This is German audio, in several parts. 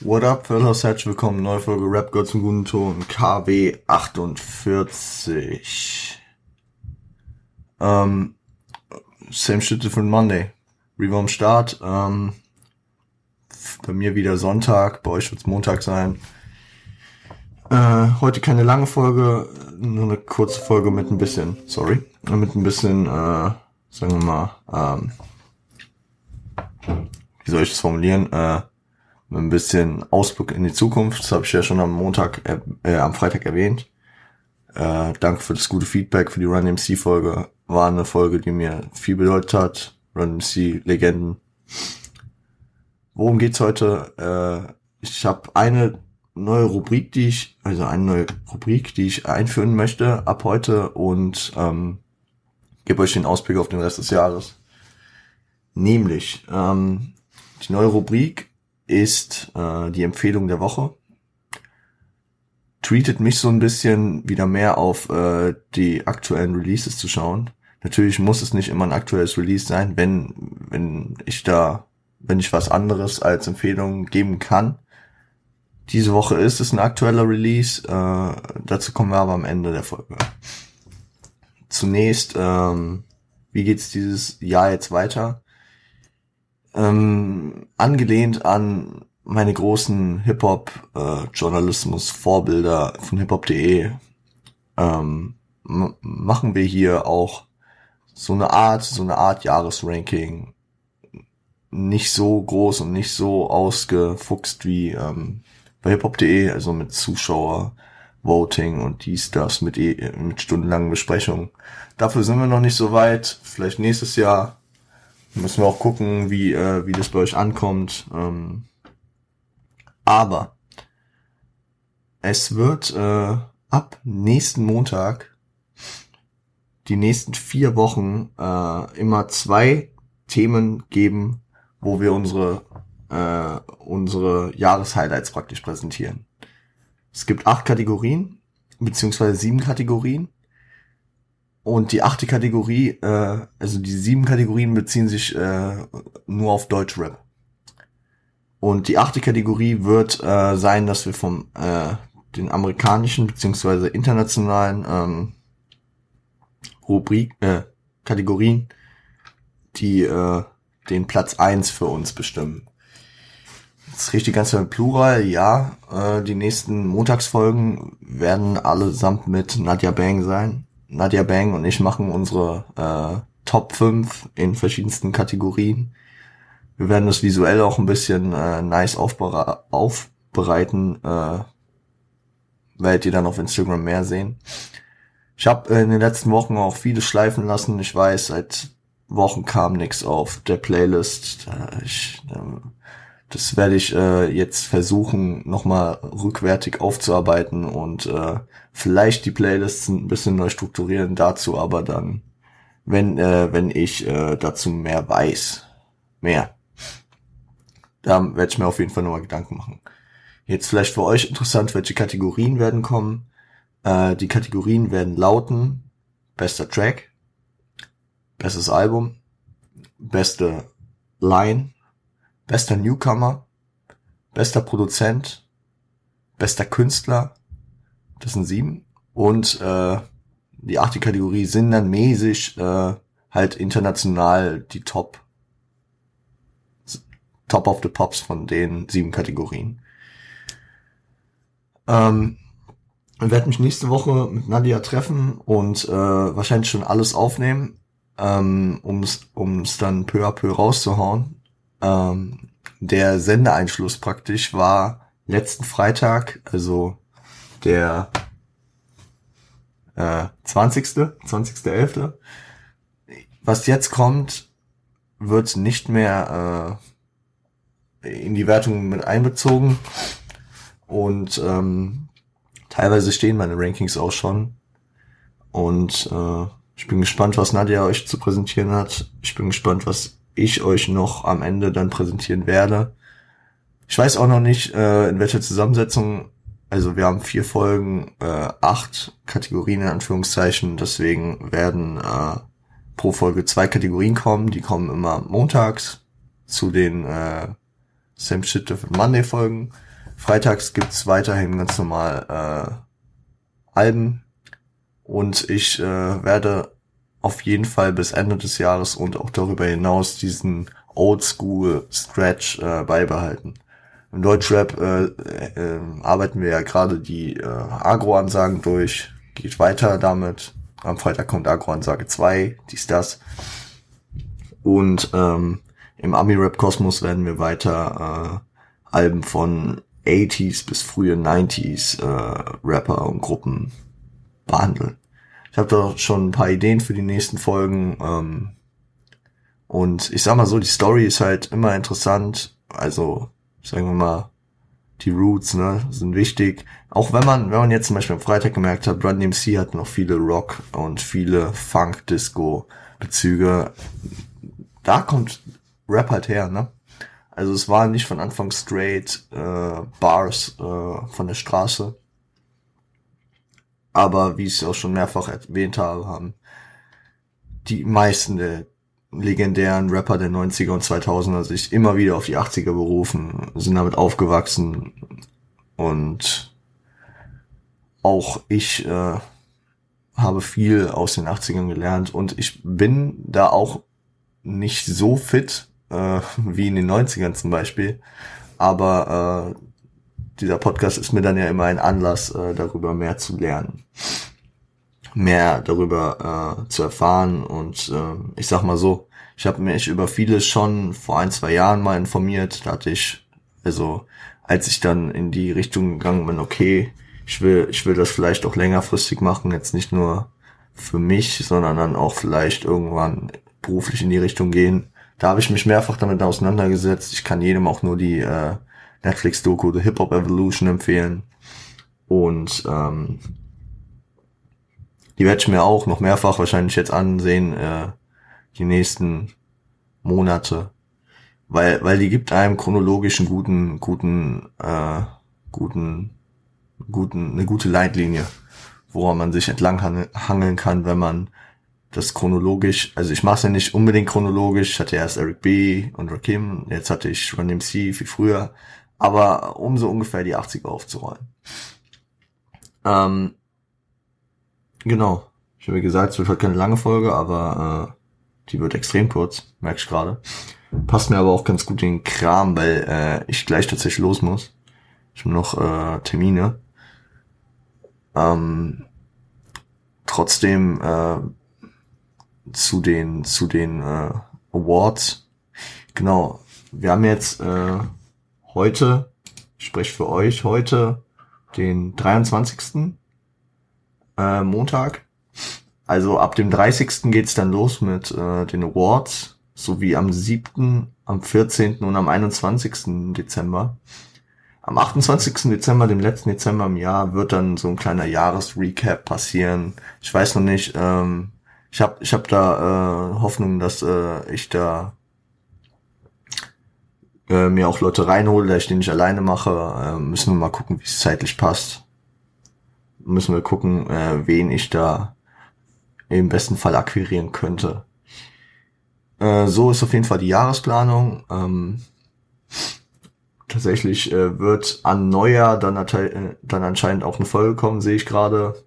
What up, fellas? Herzlich willkommen. Neue Folge Rap Gott zum guten Ton. KW 48. Ähm, same shit, different Monday. Revo Start. Ähm, bei mir wieder Sonntag, bei euch wird's Montag sein. Äh, heute keine lange Folge, nur eine kurze Folge mit ein bisschen, sorry, mit ein bisschen, äh, sagen wir mal, ähm, wie soll ich das formulieren, äh, ein bisschen Ausblick in die Zukunft. Das habe ich ja schon am Montag, äh, äh, am Freitag erwähnt. Äh, danke für das gute Feedback für die Run MC Folge. War eine Folge, die mir viel bedeutet hat. Run MC Legenden. Worum geht's heute? Äh, ich habe eine neue Rubrik, die ich, also eine neue Rubrik, die ich einführen möchte ab heute und ähm, gebe euch den Ausblick auf den Rest des Jahres. Nämlich ähm, die neue Rubrik ist äh, die Empfehlung der Woche. Tweetet mich so ein bisschen wieder mehr auf äh, die aktuellen Releases zu schauen. Natürlich muss es nicht immer ein aktuelles Release sein, wenn wenn ich da wenn ich was anderes als Empfehlung geben kann. Diese Woche ist es ein aktueller Release. Äh, dazu kommen wir aber am Ende der Folge. Zunächst, ähm, wie geht's dieses Jahr jetzt weiter? Ähm, angelehnt an meine großen Hip-Hop-Journalismus-Vorbilder äh, von hiphop.de ähm, machen wir hier auch so eine Art, so eine Art Jahresranking. Nicht so groß und nicht so ausgefuchst wie ähm, bei hiphop.de, also mit Zuschauer, Voting und dies, das mit, e mit stundenlangen Besprechungen. Dafür sind wir noch nicht so weit. Vielleicht nächstes Jahr Müssen wir auch gucken, wie, äh, wie das bei euch ankommt. Ähm, aber es wird äh, ab nächsten Montag die nächsten vier Wochen äh, immer zwei Themen geben, wo wir unsere äh, unsere Jahreshighlights praktisch präsentieren. Es gibt acht Kategorien beziehungsweise sieben Kategorien und die achte Kategorie, äh, also die sieben Kategorien beziehen sich äh, nur auf Deutschrap. Und die achte Kategorie wird äh, sein, dass wir vom äh, den amerikanischen beziehungsweise internationalen ähm, Rubrik, äh, Kategorien, die äh, den Platz eins für uns bestimmen. Das riecht die ganze Zeit Plural, ja. Äh, die nächsten Montagsfolgen werden allesamt mit Nadja Bang sein. Nadia Bang und ich machen unsere äh, Top 5 in verschiedensten Kategorien. Wir werden das visuell auch ein bisschen äh, nice aufbere aufbereiten. Äh, werdet ihr dann auf Instagram mehr sehen. Ich habe in den letzten Wochen auch vieles schleifen lassen. Ich weiß, seit Wochen kam nichts auf der Playlist. Ich, äh, das werde ich äh, jetzt versuchen, nochmal rückwärtig aufzuarbeiten und äh, vielleicht die Playlists ein bisschen neu strukturieren. Dazu aber dann, wenn, äh, wenn ich äh, dazu mehr weiß. Mehr. Da werde ich mir auf jeden Fall nochmal Gedanken machen. Jetzt vielleicht für euch interessant, welche Kategorien werden kommen. Äh, die Kategorien werden lauten bester Track, bestes Album, beste Line, bester Newcomer, bester Produzent, bester Künstler, das sind sieben, und äh, die achte Kategorie sind dann mäßig äh, halt international die Top Top of the Pops von den sieben Kategorien. Ähm, ich werde mich nächste Woche mit Nadia treffen und äh, wahrscheinlich schon alles aufnehmen, ähm, um es dann peu à peu rauszuhauen. Ähm, der Sendeeinschluss praktisch war letzten Freitag, also der äh, 20. 20.11. Was jetzt kommt, wird nicht mehr äh, in die Wertung mit einbezogen. Und ähm, teilweise stehen meine Rankings auch schon. Und äh, ich bin gespannt, was Nadja euch zu präsentieren hat. Ich bin gespannt, was ich euch noch am Ende dann präsentieren werde. Ich weiß auch noch nicht, äh, in welcher Zusammensetzung. Also wir haben vier Folgen, äh, acht Kategorien in Anführungszeichen. Deswegen werden äh, pro Folge zwei Kategorien kommen. Die kommen immer montags zu den äh, Same Shit Different Monday Folgen. Freitags gibt's weiterhin ganz normal äh, Alben und ich äh, werde auf jeden Fall bis Ende des Jahres und auch darüber hinaus diesen Oldschool Stretch äh, beibehalten. Im Deutschrap äh, äh, arbeiten wir ja gerade die äh, Agro-Ansagen durch, geht weiter damit. Am Freitag kommt Agro-Ansage 2, dies, das. Und ähm, im Ami-Rap-Kosmos werden wir weiter äh, Alben von 80s bis frühe 90s äh, Rapper und Gruppen behandeln. Ich habe da schon ein paar Ideen für die nächsten Folgen. Ähm, und ich sag mal so, die Story ist halt immer interessant. Also, sagen wir mal, die Roots, ne, sind wichtig. Auch wenn man, wenn man jetzt zum Beispiel am Freitag gemerkt hat, Run DMC hat noch viele Rock und viele Funk-Disco-Bezüge. Da kommt Rap halt her, ne? Also es war nicht von Anfang straight äh, Bars äh, von der Straße. Aber wie ich es auch schon mehrfach erwähnt habe, haben die meisten der legendären Rapper der 90er und 2000er sich immer wieder auf die 80er berufen, sind damit aufgewachsen und auch ich äh, habe viel aus den 80ern gelernt und ich bin da auch nicht so fit äh, wie in den 90ern zum Beispiel, aber äh, dieser Podcast ist mir dann ja immer ein Anlass, äh, darüber mehr zu lernen mehr darüber äh, zu erfahren. Und äh, ich sag mal so, ich habe mich über vieles schon vor ein, zwei Jahren mal informiert. Da hatte ich, also als ich dann in die Richtung gegangen bin, okay, ich will, ich will das vielleicht auch längerfristig machen, jetzt nicht nur für mich, sondern dann auch vielleicht irgendwann beruflich in die Richtung gehen. Da habe ich mich mehrfach damit auseinandergesetzt. Ich kann jedem auch nur die äh, Netflix-Doku The Hip Hop Evolution empfehlen. Und ähm, die werde ich mir auch noch mehrfach wahrscheinlich jetzt ansehen, äh, die nächsten Monate. Weil, weil die gibt einem chronologischen guten, guten, äh, guten, guten, eine gute Leitlinie, woran man sich entlang hangeln kann, wenn man das chronologisch, also ich mache es ja nicht unbedingt chronologisch, ich hatte erst Eric B. und Rakim, jetzt hatte ich Run MC viel früher, aber um so ungefähr die 80er aufzurollen. Ähm, Genau. Ich habe gesagt, es wird halt keine lange Folge, aber äh, die wird extrem kurz, merke ich gerade. Passt mir aber auch ganz gut in den Kram, weil äh, ich gleich tatsächlich los muss. Ich habe noch äh, Termine. Ähm, trotzdem äh, zu den zu den äh, Awards. Genau. Wir haben jetzt äh, heute, ich spreche für euch heute, den 23 äh, Montag. Also ab dem 30. geht's dann los mit äh, den Awards, sowie am 7., am 14. und am 21. Dezember. Am 28. Dezember, dem letzten Dezember im Jahr, wird dann so ein kleiner Jahresrecap passieren. Ich weiß noch nicht, ähm, ich habe ich hab da äh, Hoffnung, dass äh, ich da äh, mir auch Leute reinhole, da ich den nicht alleine mache. Äh, müssen wir mal gucken, wie es zeitlich passt müssen wir gucken, äh, wen ich da im besten Fall akquirieren könnte. Äh, so ist auf jeden Fall die Jahresplanung. Ähm, tatsächlich äh, wird an Neujahr dann, äh, dann anscheinend auch eine Folge kommen, sehe ich gerade.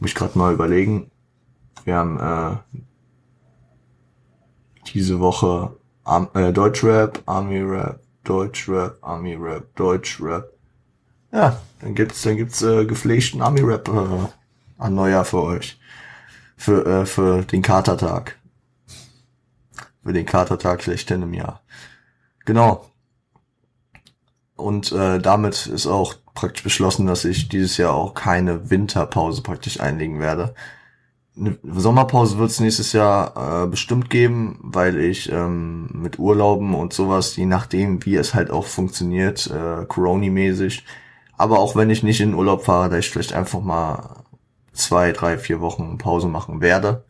Muss ich gerade mal überlegen. Wir haben äh, diese Woche Am äh, Deutschrap, Army Rap, Deutschrap, Army Rap, Deutschrap, ja, dann gibt's, dann gibt's äh, gepflegten Army-Rap äh, an Neujahr für euch. Für, äh, für den Katertag. Für den Katertag schlechthin im Jahr. Genau. Und äh, damit ist auch praktisch beschlossen, dass ich dieses Jahr auch keine Winterpause praktisch einlegen werde. Eine Sommerpause wird es nächstes Jahr äh, bestimmt geben, weil ich ähm, mit Urlauben und sowas, je nachdem, wie es halt auch funktioniert, äh, Corona-mäßig, aber auch wenn ich nicht in Urlaub fahre, da ich vielleicht einfach mal zwei, drei, vier Wochen Pause machen werde.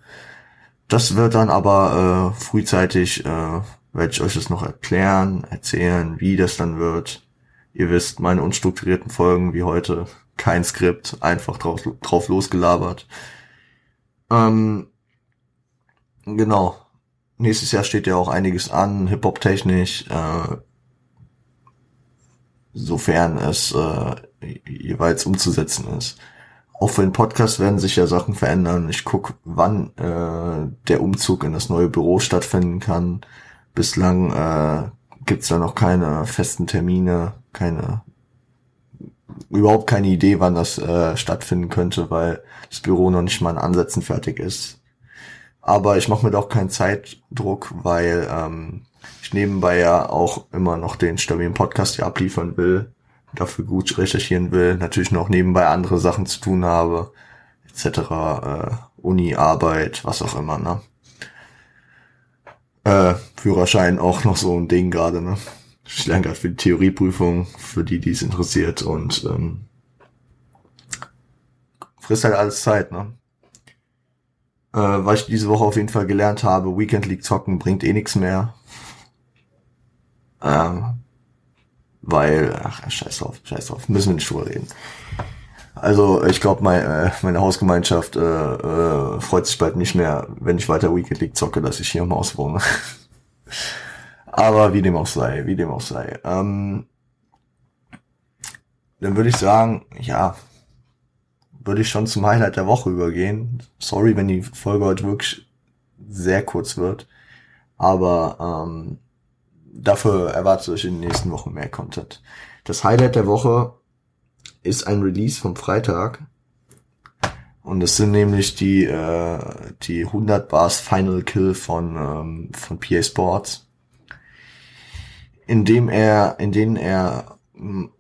Das wird dann aber äh, frühzeitig, äh, werde ich euch das noch erklären, erzählen, wie das dann wird. Ihr wisst, meine unstrukturierten Folgen wie heute, kein Skript, einfach drauf, drauf losgelabert. Ähm, genau. Nächstes Jahr steht ja auch einiges an, Hip-Hop-technisch. Äh, sofern es äh, jeweils umzusetzen ist. Auch wenn Podcasts werden sich ja Sachen verändern. Ich guck, wann äh, der Umzug in das neue Büro stattfinden kann. Bislang äh, gibt's da noch keine festen Termine, keine überhaupt keine Idee, wann das äh, stattfinden könnte, weil das Büro noch nicht mal in Ansätzen fertig ist. Aber ich mache mir doch keinen Zeitdruck, weil ähm, ich nebenbei ja auch immer noch den stabilen Podcast hier abliefern will, dafür gut recherchieren will, natürlich noch nebenbei andere Sachen zu tun habe, etc., äh, Uni, Arbeit, was auch immer, ne? Äh, Führerschein auch noch so ein Ding gerade, ne? Ich lerne gerade für die Theorieprüfung, für die, die es interessiert und ähm, frisst halt alles Zeit, ne? Äh, was ich diese Woche auf jeden Fall gelernt habe, Weekend League zocken bringt eh nichts mehr. Ähm, weil, ach, scheiß drauf, scheiß drauf, müssen wir nicht drüber reden. Also ich glaube, mein, äh, meine Hausgemeinschaft äh, äh, freut sich bald nicht mehr, wenn ich weiter Weekend League zocke, dass ich hier im Haus wohne. Aber wie dem auch sei, wie dem auch sei. Ähm, dann würde ich sagen, ja, würde ich schon zum Highlight der Woche übergehen. Sorry, wenn die Folge heute wirklich sehr kurz wird. Aber ähm, dafür erwartet euch in den nächsten Wochen mehr Content. Das Highlight der Woche ist ein Release vom Freitag. Und es sind nämlich die, äh, die 100 Bars Final Kill von, ähm, von PA Sports in dem er, in denen er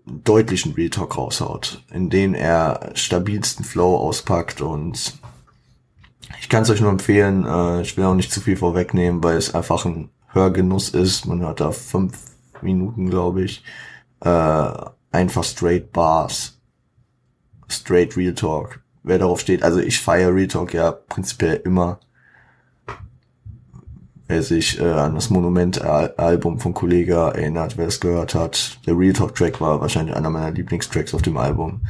deutlichen Real Talk raushaut, in denen er stabilsten Flow auspackt und ich kann es euch nur empfehlen, äh, ich will auch nicht zu viel vorwegnehmen, weil es einfach ein Hörgenuss ist. Man hört da fünf Minuten, glaube ich, äh, einfach straight Bars, straight Real Talk. Wer darauf steht, also ich feiere Real Talk ja prinzipiell immer wer sich äh, an das Monument-Album von Kollega erinnert, wer es gehört hat. Der Real Talk-Track war wahrscheinlich einer meiner Lieblingstracks auf dem Album.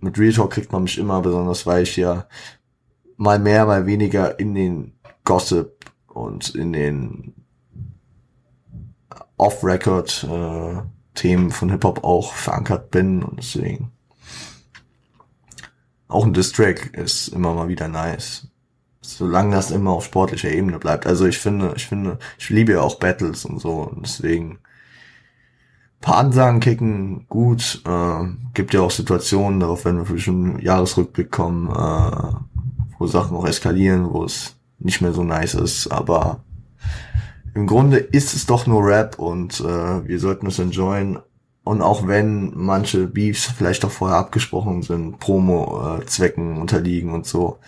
Mit Real Talk kriegt man mich immer, besonders weil ich ja mal mehr, mal weniger in den Gossip und in den Off-Record-Themen äh, von Hip-Hop auch verankert bin und deswegen auch ein Diss-Track ist immer mal wieder nice solange das immer auf sportlicher Ebene bleibt. Also ich finde, ich finde, ich liebe ja auch Battles und so und deswegen paar Ansagen kicken, gut. Äh, gibt ja auch Situationen, darauf wenn wir für schon Jahresrückblick kommen, äh, wo Sachen auch eskalieren, wo es nicht mehr so nice ist, aber im Grunde ist es doch nur Rap und äh, wir sollten es enjoyen. Und auch wenn manche Beefs vielleicht auch vorher abgesprochen sind, Promo-Zwecken äh, unterliegen und so,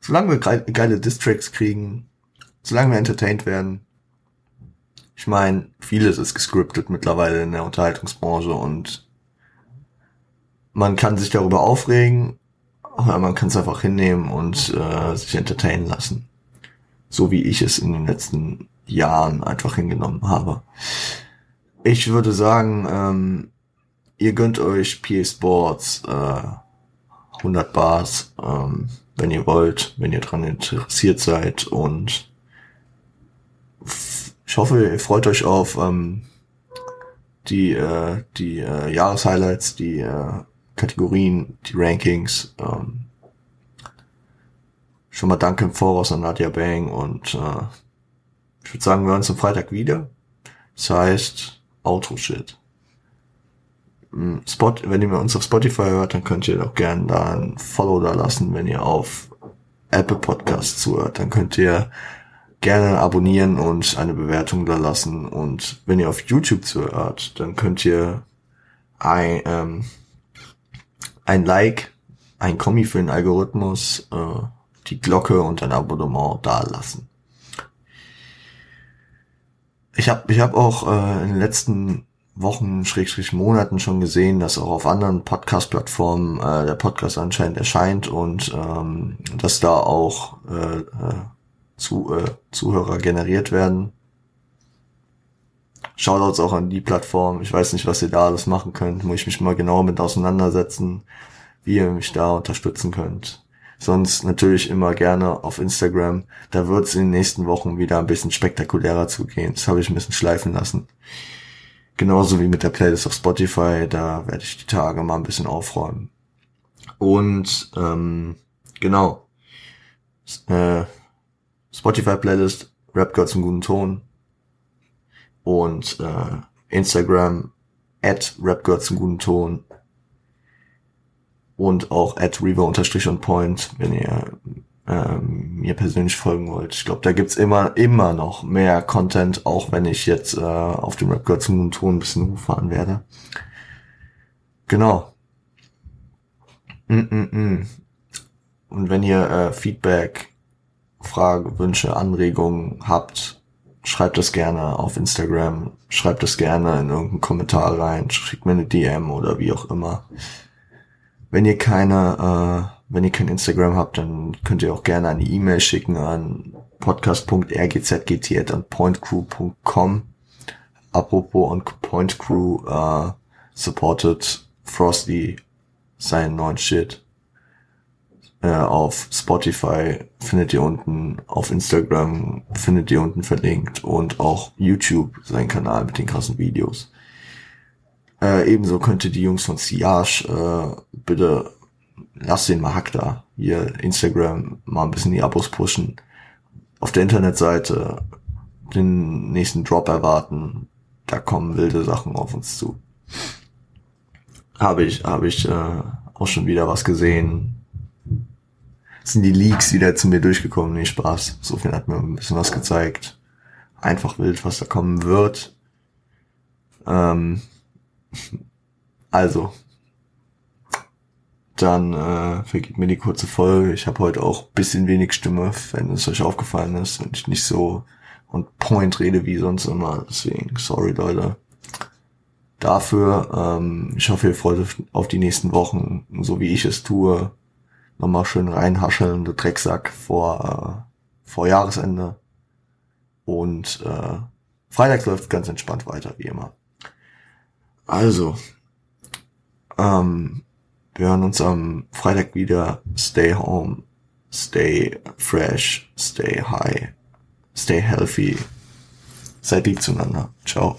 solange wir geile Distracks kriegen, solange wir entertained werden. Ich meine, vieles ist gescriptet mittlerweile in der Unterhaltungsbranche und man kann sich darüber aufregen, aber man kann es einfach hinnehmen und äh, sich entertainen lassen. So wie ich es in den letzten Jahren einfach hingenommen habe. Ich würde sagen, ähm, ihr gönnt euch PA Sports äh, 100 Bars. Ähm, wenn ihr wollt, wenn ihr dran interessiert seid und ich hoffe, ihr freut euch auf ähm, die äh, die äh, Jahreshighlights, die äh, Kategorien, die Rankings. Ähm, schon mal danke im Voraus an Nadia Bang und äh, ich würde sagen, wir hören uns am Freitag wieder. Das heißt, Outro Shit. Spot, wenn ihr uns auf Spotify hört, dann könnt ihr auch gerne da ein Follow da lassen. Wenn ihr auf Apple Podcasts zuhört, dann könnt ihr gerne abonnieren und eine Bewertung da lassen. Und wenn ihr auf YouTube zuhört, dann könnt ihr ein, ähm, ein Like, ein Kommi für den Algorithmus, äh, die Glocke und ein Abonnement da lassen. Ich habe ich hab auch äh, in den letzten Wochen, Schrägstrich Monaten schon gesehen, dass auch auf anderen Podcast-Plattformen äh, der Podcast anscheinend erscheint und ähm, dass da auch äh, äh, zu, äh, Zuhörer generiert werden. Shoutouts auch an die Plattform. Ich weiß nicht, was ihr da alles machen könnt. Muss ich mich mal genau mit auseinandersetzen, wie ihr mich da unterstützen könnt. Sonst natürlich immer gerne auf Instagram. Da wird es in den nächsten Wochen wieder ein bisschen spektakulärer zugehen. Das habe ich ein bisschen schleifen lassen. Genauso wie mit der Playlist auf Spotify, da werde ich die Tage mal ein bisschen aufräumen. Und ähm, genau. Äh, Spotify-Playlist, Rap gehört zum guten Ton. Und äh, Instagram, at Rap gehört zum guten Ton. Und auch at Reaver unterstrich on point, wenn ihr ähm, mir persönlich folgen wollt. Ich glaube, da gibt's immer, immer noch mehr Content, auch wenn ich jetzt äh, auf dem Rap gehört zum Ton ein bisschen hochfahren werde. Genau. Mm -mm -mm. Und wenn ihr äh, Feedback, Frage, Wünsche, Anregungen habt, schreibt das gerne auf Instagram, schreibt das gerne in irgendeinen Kommentar rein, schickt mir eine DM oder wie auch immer. Wenn ihr keine, äh, wenn ihr kein Instagram habt, dann könnt ihr auch gerne eine E-Mail schicken an podcast.rgzgt an pointcrew.com. Apropos on Point Crew äh, supported Frosty seinen neuen Shit äh, auf Spotify findet ihr unten, auf Instagram findet ihr unten verlinkt und auch YouTube, sein Kanal mit den krassen Videos. Äh, ebenso könnt ihr die Jungs von Siage, äh, bitte lasst den mal Hack da. Hier Instagram mal ein bisschen die Abos pushen. Auf der Internetseite den nächsten Drop erwarten. Da kommen wilde Sachen auf uns zu. Habe ich, habe ich äh, auch schon wieder was gesehen sind die Leaks wieder zu mir durchgekommen. Nee, Spaß. So viel hat mir ein bisschen was gezeigt. Einfach wild, was da kommen wird. Ähm, also, dann äh, vergebt mir die kurze Folge. Ich habe heute auch bisschen wenig Stimme, wenn es euch aufgefallen ist, wenn ich nicht so und Point rede wie sonst immer. Deswegen, sorry Leute. Dafür, ähm, ich hoffe, ihr freut euch auf die nächsten Wochen, so wie ich es tue nochmal schön reinhascheln, der Drecksack vor, äh, vor Jahresende. Und äh, Freitags läuft ganz entspannt weiter, wie immer. Also, ähm, wir hören uns am Freitag wieder. Stay home, stay fresh, stay high, stay healthy. Seid lieb zueinander. Ciao.